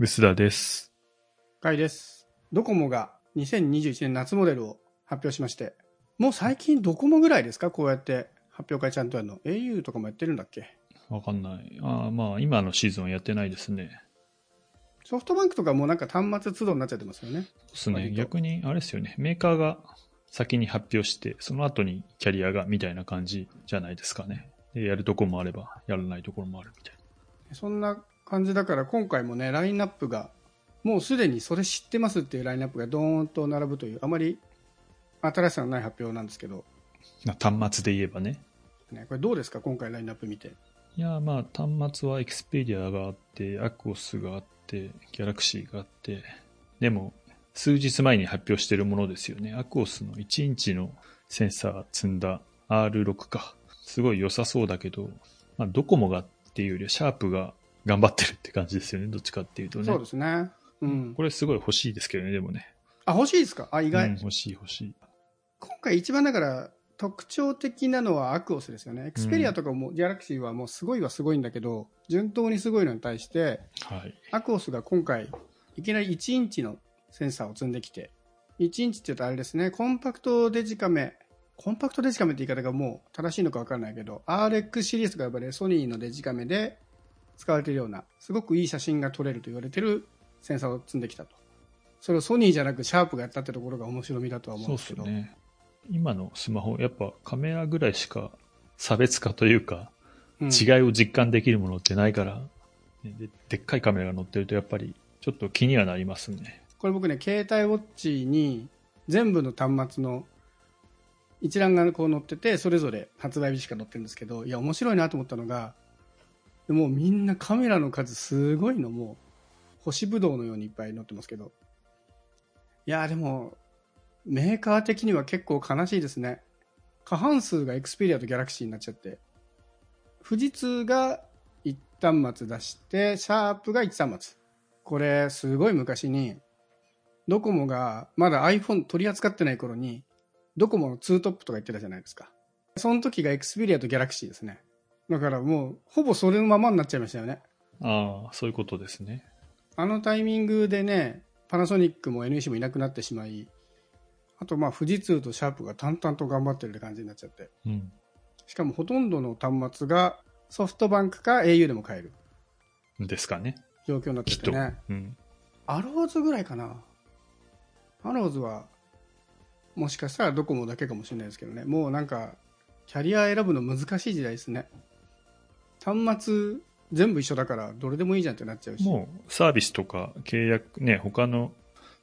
臼田です。かいです。ドコモが2021年夏モデルを発表しまして、もう最近ドコモぐらいですか？こうやって発表会ちゃんとやるの。au とかもやってるんだっけ？わかんない。ああ、まあ、今のシーズンはやってないですね。ソフトバンクとかもうなんか端末都度になっちゃってますよね。そうですね。逆に、あれですよね。メーカーが先に発表して、その後にキャリアがみたいな感じじゃないですかね。でやるところもあれば、やらないところもあるみたいそんな感じだから今回もね、ラインナップが、もうすでにそれ知ってますっていうラインナップがドーンと並ぶという、あまり新しさのない発表なんですけど、な。端末で言えばね。ね、これどうですか？今回ラインナップ見て。いや、まあ、端末は Xperia があって、Aquos があって、Galaxy があって、でも、数日前に発表しているものですよね。Aquos の1インチのセンサー積んだ R6 か。すごい良さそうだけど、まあ、ドコモがっていうよりは、シャープが頑張ってるって感じですよね。どっちかっていうとね。そうですね。うん。これすごい欲しいですけどね、でもね。あ、欲しいですか？あ、意外。うん欲しい欲しい。今回一番だから特徴的なのはアクオスですよね。エクスペリアとかも、ギャラクシーはもうすごいはすごいんだけど、順当にすごいのに対して、はい。アクオスが今回、いきなり1インチのセンサーを積んできて、1インチって言うとあれですね、コンパクトデジカメ、コンパクトデジカメって言い方がもう正しいのか分からないけど、RX シリーズとか呼ばれるソニーのデジカメで使われているような、すごくいい写真が撮れると言われてるセンサーを積んできたと。それをソニーじゃなくシャープがやったってところが面白みだとは思うんでけど。ね。今のスマホ、やっぱカメラぐらいしか差別化というか、うん違いを実感できるものってないから、ねででっかいカメラが載ってるとやっぱりちょっと気にはなりますね。これ僕ね携帯ウォッチに全部の端末の一覧がこう載っててそれぞれ発売日しか載ってるんですけどいや面白いなと思ったのがもうみんなカメラの数すごいの。もう星ぶどうのようにいっぱい載ってますけど。いやでもメーカー的には結構悲しいですね。過半数がエクスペリアとギャラクシーになっちゃって。富士通が一端末出してシャープが一端末。これすごい昔にドコモがまだ iPhone 取り扱ってない頃にドコモのツートップとか言ってたじゃないですか。その時がエクスペリアとギャラクシーですね。だからもうほぼそれのままになっちゃいましたよねああ、そういうことですね。あのタイミングでねパナソニックも NEC もいなくなってしまいあとまあ富士通とシャープが淡々と頑張ってるって感じになっちゃってうん。しかもほとんどの端末がソフトバンクか au でも買えるですかね。状況になっててと。ねうん。アローズぐらいかな。アローズは、もしかしたらドコモだけかもしれないですけどね。もうなんか、キャリア選ぶの難しい時代ですね。端末全部一緒だから、どれでもいいじゃんってなっちゃうし。もうサービスとか契約ね、他の、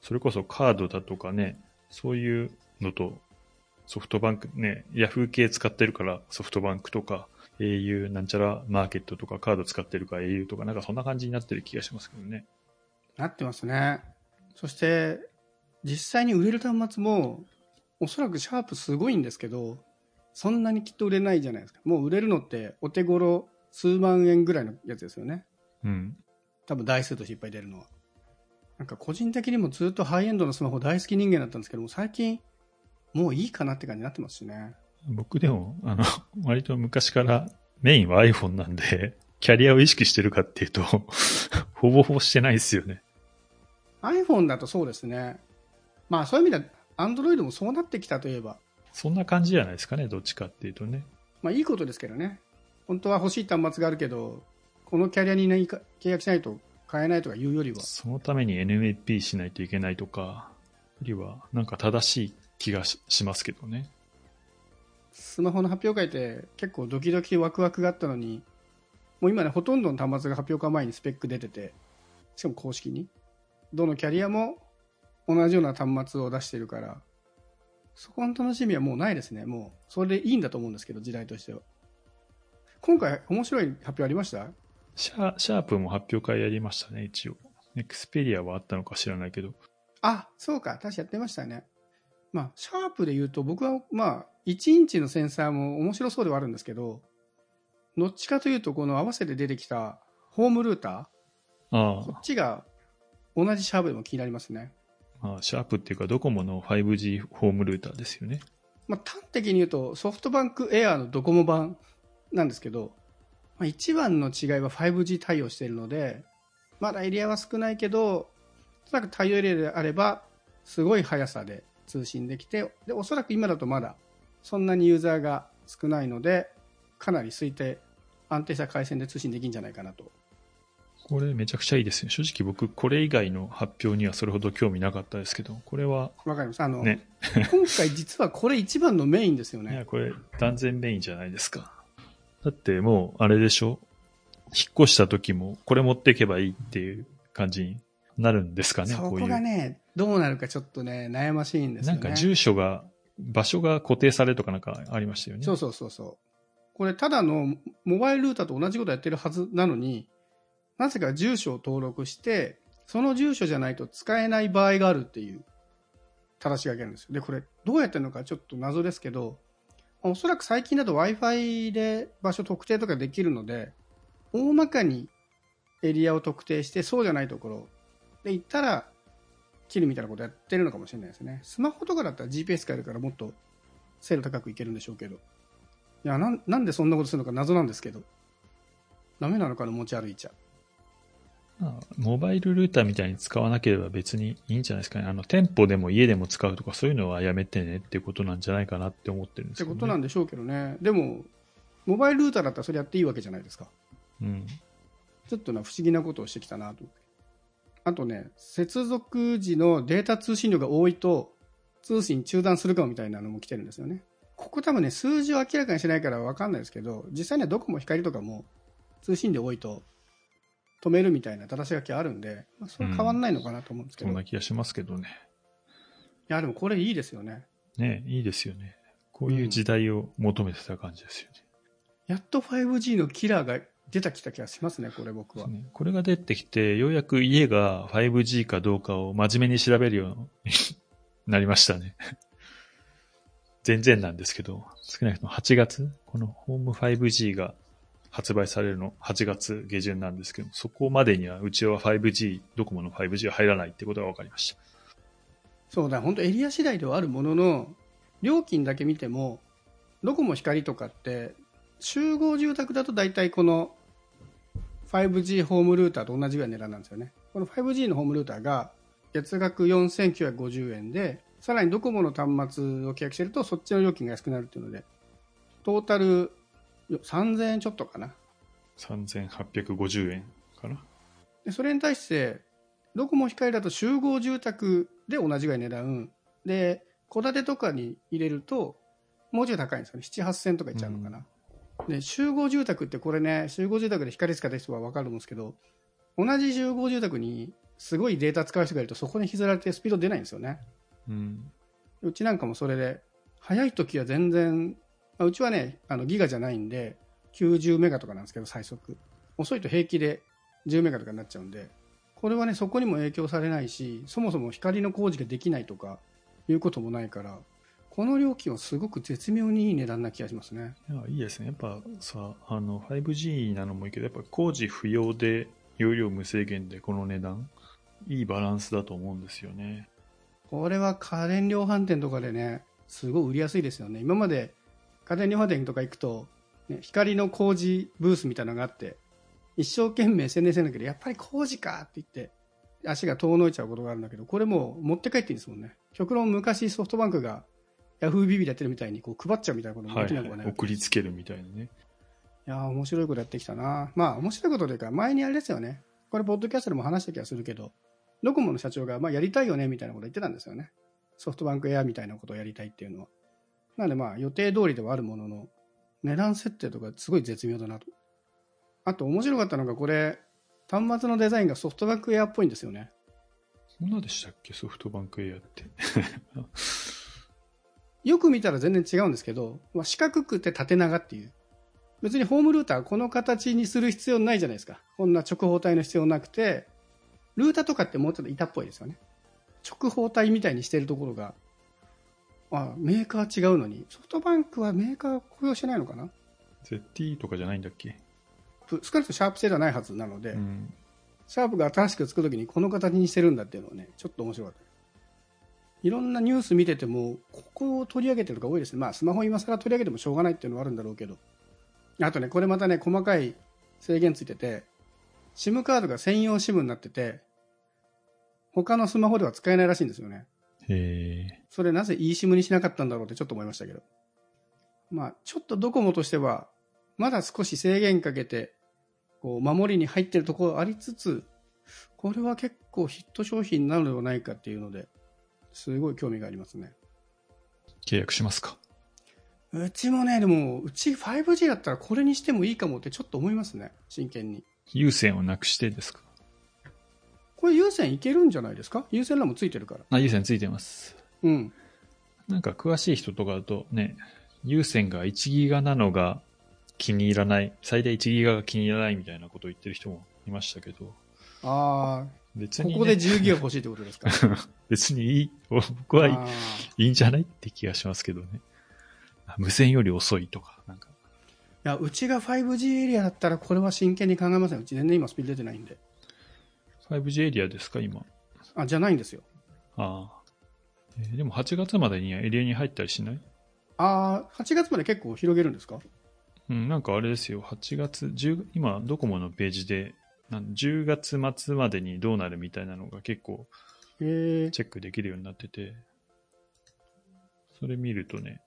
それこそカードだとかね、そういうのとソフトバンクね、ヤフー系使ってるからソフトバンクとか au なんちゃらマーケットとかカード使ってるから au とかなんかそんな感じになってる気がしますけどね。なってますね。そして、実際に売れる端末も、おそらくシャープすごいんですけど、そんなにきっと売れないじゃないですか。もう売れるのって、お手頃数万円ぐらいのやつですよね。うん。多分台数としていっぱい出るのは。なんか個人的にもずっとハイエンドのスマホ大好き人間だったんですけども、最近、もういいかなって感じになってますしね。僕でも、あの、割と昔からメインは iPhone なんで、キャリアを意識してるかっていうと、ほぼほぼしてないですよね。iPhone だとそうですね。まあそういう意味では、Android もそうなってきたといえば、そんな感じじゃないですかね、どっちかっていうとね。まあいいことですけどね。本当は欲しい端末があるけど、このキャリアに、ね、契約しないと買えないとかいうよりは、そのために NMP しないといけないとか、よりは、なんか正しい気がししますけどね。スマホの発表会って結構ドキドキワクワクがあったのに、もう今ね、ほとんどの端末が発表会前にスペック出てて、しかも公式に。どのキャリアも同じような端末を出してるから、そこの楽しみはもうないですね。もう、それでいいんだと思うんですけど、時代としては。今回、面白い発表ありました？シャシャープも発表会やりましたね、一応。エクスペリアはあったのか知らないけど。あ、そうか、確かやってましたね。まあ、シャープで言うと、僕は、まあ、1インチのセンサーも面白そうではあるんですけど、どっちかというと、この合わせて出てきたホームルーター、あこっちが同じシャープでも気になりますね。あ、まあ、シャープっていうかドコモの 5G ホームルーターですよね。まあ、端的に言うと、ソフトバンクエアのドコモ版なんですけど、まあ、一番の違いは 5G 対応しているので、まだエリアは少ないけど、おそらく太陽エリアであれば、すごい速さで通信できて、で、おそらく今だとまだそんなにユーザーが少ないので、かなり推定、安定した回線で通信できるんじゃないかなと。これめちゃくちゃいいですね。正直僕、これ以外の発表にはそれほど興味なかったですけど、これは、わかります。あの、ね。今回実はこれ一番のメインですよ いや、ね。これ断然メインじゃないですか。だってもう、あれでしょ？引っ越した時も、これ持っていけばいいっていう感じになるんですかね、そここういう。がね、どうなるかちょっとね、悩ましいんですよね。なんか住所が、場所が固定されるとかなんかありましたよね。そうそうそうそう。これ、ただのモバイルルーターと同じことやってるはずなのに、なぜか住所を登録して、その住所じゃないと使えない場合があるっていう、正し書きなんですよ。で、これ、どうやってるのかちょっと謎ですけど、おそらく最近だと Wi-Fi で場所特定とかできるので、大まかにエリアを特定して、そうじゃないところで行ったら、切るみたいなことやってるのかもしれないですね。スマホとかだったら GPS 使えるからもっと精度高くいけるんでしょうけど。いやなん、でそんなことするのか謎なんですけど。ダメなのかな、持ち歩いちゃ。まあモバイルルーターみたいに使わなければ別にいいんじゃないですかね。あの、店舗でも家でも使うとかそういうのはやめてねっていうことなんじゃないかなって思ってるんですけど、ね。ってことなんでしょうけどね。でも、モバイルルーターだったらそれやっていいわけじゃないですか。うん。ちょっとな、不思議なことをしてきたなと。あとね、接続時のデータ通信量が多いと、通信中断するかもみたいなのも来てるんですよね。ここ多分ね、数字を明らかにしないから分かんないですけど、実際にはドコモ光とかも通信量多いと止めるみたいな正し書きあるんで、まあ、それは変わんないのかなと思うんですけど。そんな気がしますけどね。いや、でもこれいいですよね。ねいいですよね。こういう時代を求めてた感じですよね。やっと 5G のキラーが出たきた気がしますね、これ僕は。ねこれが出てきて、ようやく家が 5G かどうかを真面目に調べるようになりましたね。全然なんですけど、少なくとも8月このホーム 5G が発売されるの8月下旬なんですけど、そこまでにはうちは 5G、ドコモの 5G は入らないってことが分かりました。そうだ、本当エリア次第ではあるものの、料金だけ見ても、ドコモ光とかって、集合住宅だと大体この 5G ホームルーターと同じぐらいの値段なんですよね。この 5G のホームルーターが月額4950円で、さらにドコモの端末を契約してるとそっちの料金が安くなるっていうので、トータル3000円ちょっとかな。3850円かな。でそれに対して、ドコモ光だと集合住宅で同じぐらい値段、で、戸建てとかに入れると、もうちょい高いんですよね。7、8000とかいっちゃうのかな。で、集合住宅ってこれね、集合住宅で光使った人は分かるんですけど、同じ集合住宅にすごいデータ使う人がいると、そこに引きずられてスピード出ないんですよね。うん。うちなんかもそれで、早い時は全然、まあうちはね、あのギガじゃないんで、90メガとかなんですけど、最速。遅いと平気で10メガとかになっちゃうんで、これはね、そこにも影響されないし、そもそも光の工事ができないとか、いうこともないから、この料金はすごく絶妙にいい値段な気がしますね。いや、いいですね。やっぱさ、あの、5G なのもいいけど、やっぱ工事不要で、容量無制限でこの値段、いいバランスだと思うんですよね。これは家電量販店とかでね、すごい売りやすいですよね。今まで家電量販店とか行くと、ね、光の工事ブースみたいなのがあって、一生懸命宣伝してるんだけど、やっぱり工事かって言って、足が遠のいちゃうことがあるんだけど、これもう持って帰っていいんですもんね。極論昔ソフトバンクがヤフービビでやってるみたいにこう配っちゃうみたいなこともはい、できなくはない。はい。送りつけるみたいなね。いやー面白いことやってきたな。まあ、面白いことというか、前にあれですよね。これ、ポッドキャストでも話した気がするけど、ドコモの社長が、まあ、やりたいよね、みたいなこと言ってたんですよね。ソフトバンクエアみたいなことをやりたいっていうのは。なので、まあ、予定通りではあるものの、値段設定とかすごい絶妙だなと。あと、面白かったのが、これ、端末のデザインがソフトバンクエアっぽいんですよね。そんなでしたっけ？ソフトバンクエアって。よく見たら全然違うんですけど、まあ、四角くて縦長っていう。別にホームルーターこの形にする必要ないじゃないですか。こんな直方体の必要なくて、ルーターとかってもうちょっと板っぽいですよね。直方体みたいにしてるところが、あメーカー違うのに、ソフトバンクはメーカー雇用してないのかな？ZT とかじゃないんだっけ？少なくともシャープ製ではないはずなので、うん。シャープが新しく作るときにこの形にしてるんだっていうのはね、ちょっと面白かった。いろんなニュース見てても、ここを取り上げてるのが多いですね。まあ、スマホ今更取り上げてもしょうがないっていうのはあるんだろうけど。あとね、これまたね、細かい制限ついてて、SIM カードが専用 SIM になってて、他のスマホでは使えないらしいんですよね。へえ。それなぜ eSIM にしなかったんだろうってちょっと思いましたけど。まあ、ちょっとドコモとしては、まだ少し制限かけて、こう、守りに入ってるところありつつ、これは結構ヒット商品になるのではないかっていうので、すごい興味がありますね。契約しますか？うちもね、でも、うち 5G だったらこれにしてもいいかもってちょっと思いますね。真剣に。有線をなくしてですか？これ有線いけるんじゃないですか？有線らもついてるから。あ、有線ついてます。うん。なんか詳しい人とかだとね、有線が1ギガなのが気に入らない、最大1ギガが気に入らないみたいなことを言ってる人もいましたけど、ああ、別に、ね、ここで10ギガ欲しいってことですか？別にいい、僕はいいいいんじゃないって気がしますけどね。あ無線より遅いとか、なんか、いや、うちが 5G エリアだったらこれは真剣に考えません。うち全然今スピード出てないんで。5G エリアですか、今？あ、じゃないんですよ。ああ。えーでも8月までにはエリアに入ったりしない？ああ、8月まで結構広げるんですか？うん、なんかあれですよ、8月、10今、ドコモのページで、なん10月末までにどうなるみたいなのが結構。チェックできるようになってて、それ見るとね、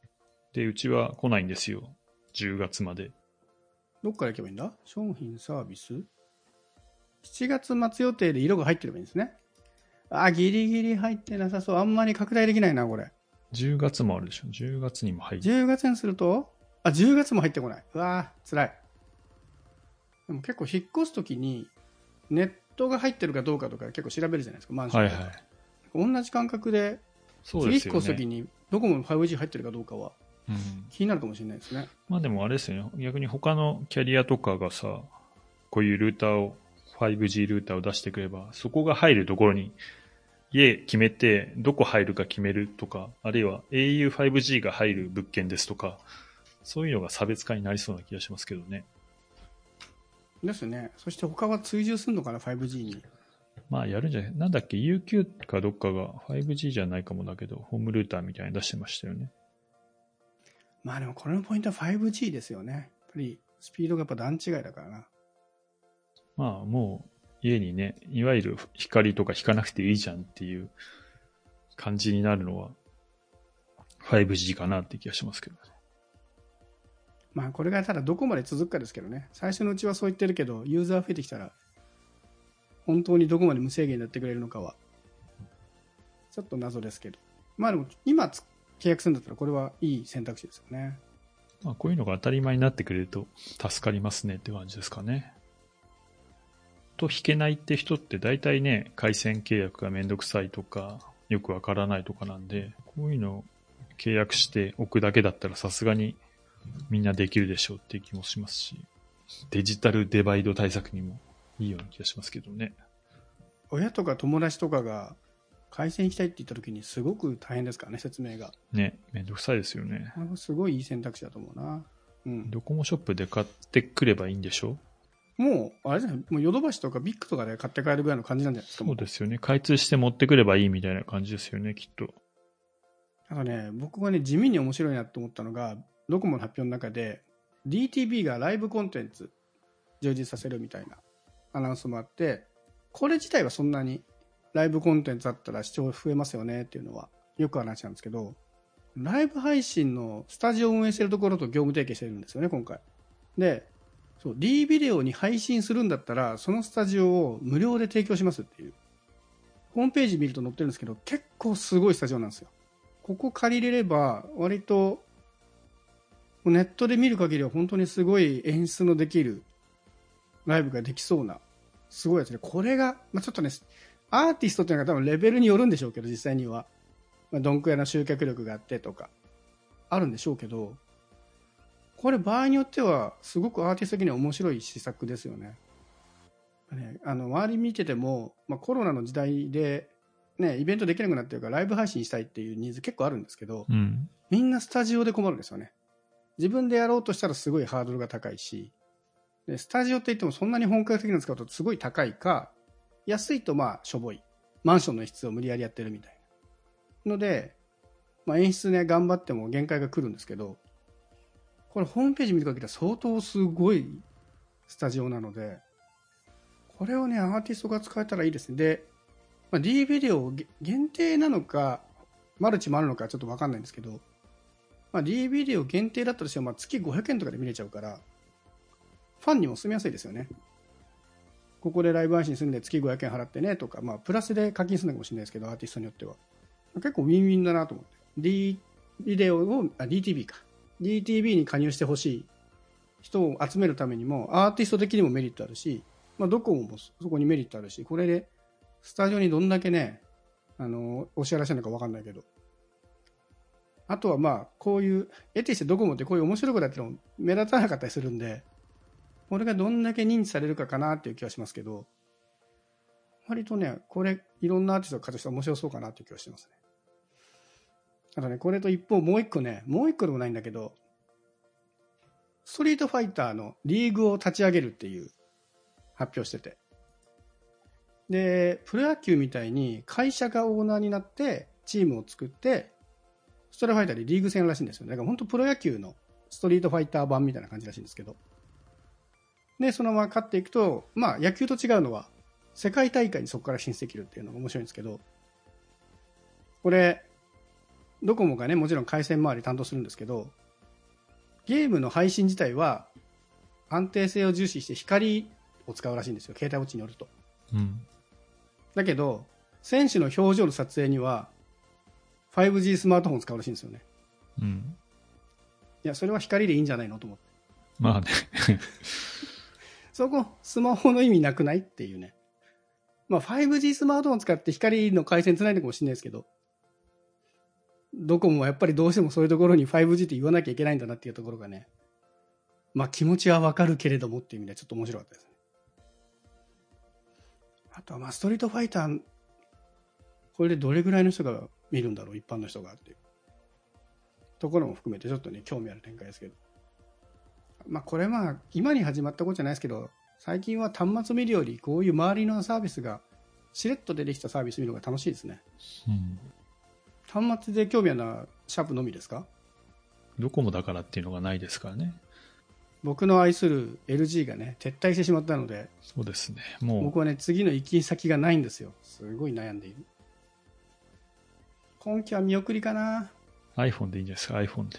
で、うちは来ないんですよ、10月まで。どっから行けばいいんだ？商品サービス？?7 月末予定で色が入ってればいいんですね。あ、ギリギリ入ってなさそう。あんまり拡大できないな、これ。10月もあるでしょ、10月にも入る。10月にすると？あ、10月も入ってこない。うわー、辛い。でも結構引っ越すときに、ネットが入ってるかどうかとか結構調べるじゃないですか、マンションとかはいはい。同じ感覚で、そうですよ次引っ越すときね。に、ドコモの 5G 入ってるかどうかはうん、気になるかもしれないですね。まあでもあれですよね、逆に他のキャリアとかがさ、こういうルーターを、5G ルーターを出してくれば、そこが入るところに、家決めて、どこ入るか決めるとか、あるいは au5G が入る物件ですとか、そういうのが差別化になりそうな気がしますけどね。ですね。そして他は追従するのかな、5G に。まあやるんじゃないなんだっけ ?UQ かどっかが 5G じゃないかもだけど、ホームルーターみたいに出してましたよね。まあでもこれのポイントは 5G ですよね。やっぱりスピードがやっぱ段違いだからな。まあもう家にね、いわゆる光とか引かなくていいじゃんっていう感じになるのは 5G かなって気がしますけどね。まあこれがただどこまで続くかですけどね。最初のうちはそう言ってるけど、ユーザー増えてきたら、本当にどこまで無制限になってくれるのかは、ちょっと謎ですけど。まあでも今つ契約するんだったらこれはいい選択肢ですよね。まあこういうのが当たり前になってくれると助かりますねって感じですかね。と引けないって人って大体ね、回線契約がめんどくさいとか、よくわからないとかなんで、こういうのを契約しておくだけだったらさすがにみんなできるでしょうっていう気もしますし、デジタルデバイド対策にもいいような気がしますけどね。親とか友達とかが回線行きたいって言った時にすごく大変ですからね、説明が。ね、めんどくさいですよね。すごいいい選択肢だと思うな。うん。ドコモショップで買ってくればいいんでしょ？もう、あれじゃないもうヨドバシとかビッグとかで買って帰るぐらいの感じなんじゃないですか？そうですよね。開通して持ってくればいいみたいな感じですよね、きっと。なんかね、僕がね、地味に面白いなと思ったのが、ドコモの発表の中で、DTV がライブコンテンツ充実させるみたいなアナウンスもあって、これ自体はそんなにライブコンテンツあったら視聴増えますよねっていうのはよく話なんですけど、ライブ配信のスタジオを運営してるところと業務提携してるんですよね、今回。で、そう、D ビデオに配信するんだったら、そのスタジオを無料で提供しますっていう。ホームページ見ると載ってるんですけど、結構すごいスタジオなんですよ。ここ借りれれば、割と、ネットで見る限りは本当にすごい演出のできるライブができそうな、すごいやつで、これが、まあ、ちょっとね、アーティストっていうのが多分レベルによるんでしょうけど、実際には。まあ、どんくらいの集客力があってとか、あるんでしょうけど、これ場合によっては、すごくアーティスト的には面白い施策ですよね。ねあの周り見てても、まあ、コロナの時代で、ね、イベントできなくなってるからライブ配信したいっていうニーズ結構あるんですけど、うん。みんなスタジオで困るんですよね。自分でやろうとしたらすごいハードルが高いし、でスタジオって言ってもそんなに本格的なの使うとすごい高いか、安いとまあしょぼい。マンションの一室を無理やりやってるみたいな。ので、まあ、演出ね、頑張っても限界が来るんですけど、これホームページ見る限りは相当すごいスタジオなので、これをね、アーティストが使えたらいいですね。で、まあ、D ビデオ限定なのか、マルチもあるのかちょっとわかんないんですけど、まあ、D ビデオ限定だったとしても、まあ、月500円とかで見れちゃうから、ファンにも住みやすいですよね。ここでライブ配信するんで月500円払ってねとか、まあ、プラスで課金するのかもしれないですけど、アーティストによっては。結構ウィンウィンだなと思って。D ビデオを、あ、DTV か。DTV に加入してほしい人を集めるためにも、アーティスト的にもメリットあるし、まあ、ドコモもそこにメリットあるし、これで、スタジオにどんだけね、あの、お支払いしてるのかわかんないけど。あとはまあ、こういう、得てしてドコモってこういう面白いことやっても目立たなかったりするんで、これがどんだけ認知されるかかなっていう気はしますけど、割とね、これ、いろんなアーティストが活用して面白そうかなっていう気はしてますね。あとね、これと一方もう一個ね、もう一個でもないんだけど、ストリートファイターのリーグを立ち上げるっていう発表してて。で、プロ野球みたいに会社がオーナーになってチームを作って、ストリートファイターでリーグ戦らしいんですよ。だから本当プロ野球のストリートファイター版みたいな感じらしいんですけど。で、そのまま勝っていくと、まあ野球と違うのは、世界大会にそこから進出できるっていうのが面白いんですけど、これ、ドコモがね、もちろん回線周り担当するんですけど、ゲームの配信自体は安定性を重視して光を使うらしいんですよ、携帯ウォッチによると。うん。だけど、選手の表情の撮影には 5G スマートフォンを使うらしいんですよね。うん。いや、それは光でいいんじゃないのと思って。まあね。そこ、スマホの意味なくないっていうね。まあ、5G スマートフォンを使って光の回線つないでるかもしれないですけど、ドコモはやっぱりどうしてもそういうところに 5G って言わなきゃいけないんだなっていうところがね、まあ気持ちはわかるけれどもっていう意味ではちょっと面白かったですね。あとはまあストリートファイター、これでどれぐらいの人が見るんだろう、一般の人がっていうところも含めてちょっとね、興味ある展開ですけど。まあこれまあ今に始まったことじゃないですけど、最近は端末見るよりこういう周りのサービスがしれっと出てきたサービス見るのが楽しいですね。うん。端末で興味あるのはシャープのみですか？ドコモだからっていうのがないですからね。僕の愛する LG がね、撤退してしまったので、そうですね。も僕はね、次の行き先がないんですよ。すごい悩んでいる。今期は見送りかな。う iPhone でいいんじゃないですか、iPhone で。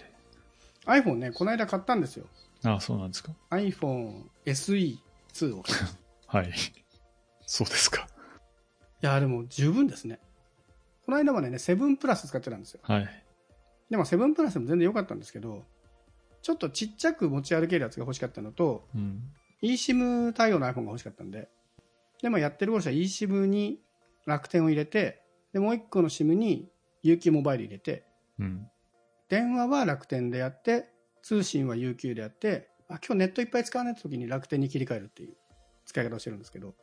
iPhone ね、この間買ったんですよ。ああ、そうなんですか。iPhone SE2 を はい。そうですか。や、でも十分ですね。この間までね、7プラス使ってたんですよ。はい。でも7プラスでも全然良かったんですけど、ちょっとちっちゃく持ち歩けるやつが欲しかったのと、うん。eSIM 対応の iPhone が欲しかったんで、でもやってる頃は eSIM に楽天を入れて、で、もう一個の SIM に UQ モバイル入れて、うん。電話は楽天でやって、通信は UQ でやって、あ、今日ネットいっぱい使わない時に楽天に切り替えるっていう使い方をしてるんですけど、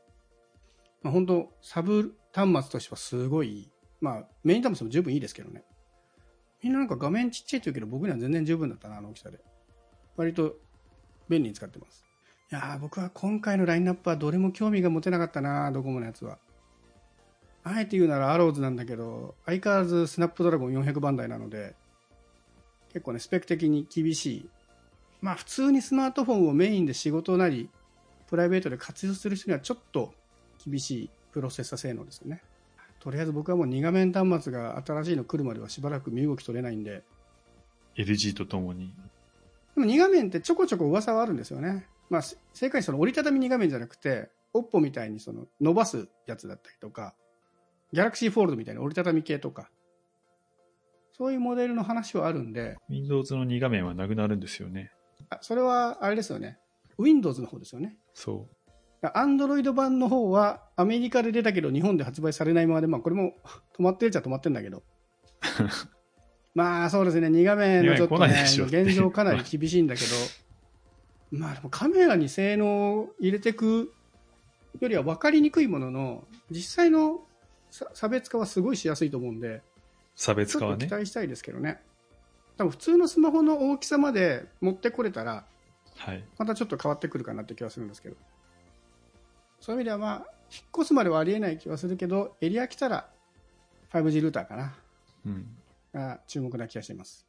まあ、本当サブ端末としてはすごいいい。まあ、メイン端末も十分いいですけどね。みんななんか画面ちっちゃいって言うけど、僕には全然十分だったな、あの大きさで。割と便利に使ってます。いや僕は今回のラインナップはどれも興味が持てなかったな、ドコモのやつは。あえて言うならアローズなんだけど、相変わらずスナップドラゴン400番台なので、結構ね、スペック的に厳しい。まあ普通にスマートフォンをメインで仕事なり、プライベートで活用する人にはちょっと厳しいプロセッサ性能ですよね。とりあえず僕はもう2画面端末が新しいの来るまではしばらく身動き取れないんで、LG とともに。でも2画面ってちょこちょこ噂はあるんですよね。まあ、せ正解にその折りたたみ2画面じゃなくて、OPPO みたいにその伸ばすやつだったりとか、Galaxy Fold みたいな折りたたみ系とか、そういうモデルの話はあるんで、Windows の2画面はなくなるんですよね。あそれはあれですよね。Windows の方ですよね。そアンドロイド版の方はアメリカで出たけど日本で発売されないままで、まあこれも止まってるっちゃ止まってるんだけど。まあそうですね、2画面のちょっとね現状かなり厳しいんだけど、まあでもカメラに性能を入れていくよりは分かりにくいものの、実際のさ差別化はすごいしやすいと思うんで、う。差別化はね。と期待したいですけどね。多分普通のスマホの大きさまで持ってこれたら、はい。またちょっと変わってくるかなって気はするんですけど。そういう意味ではまあ、引っ越すまではありえない気はするけど、エリア来たら 5G ルーターかな。うん。が注目な気がしています。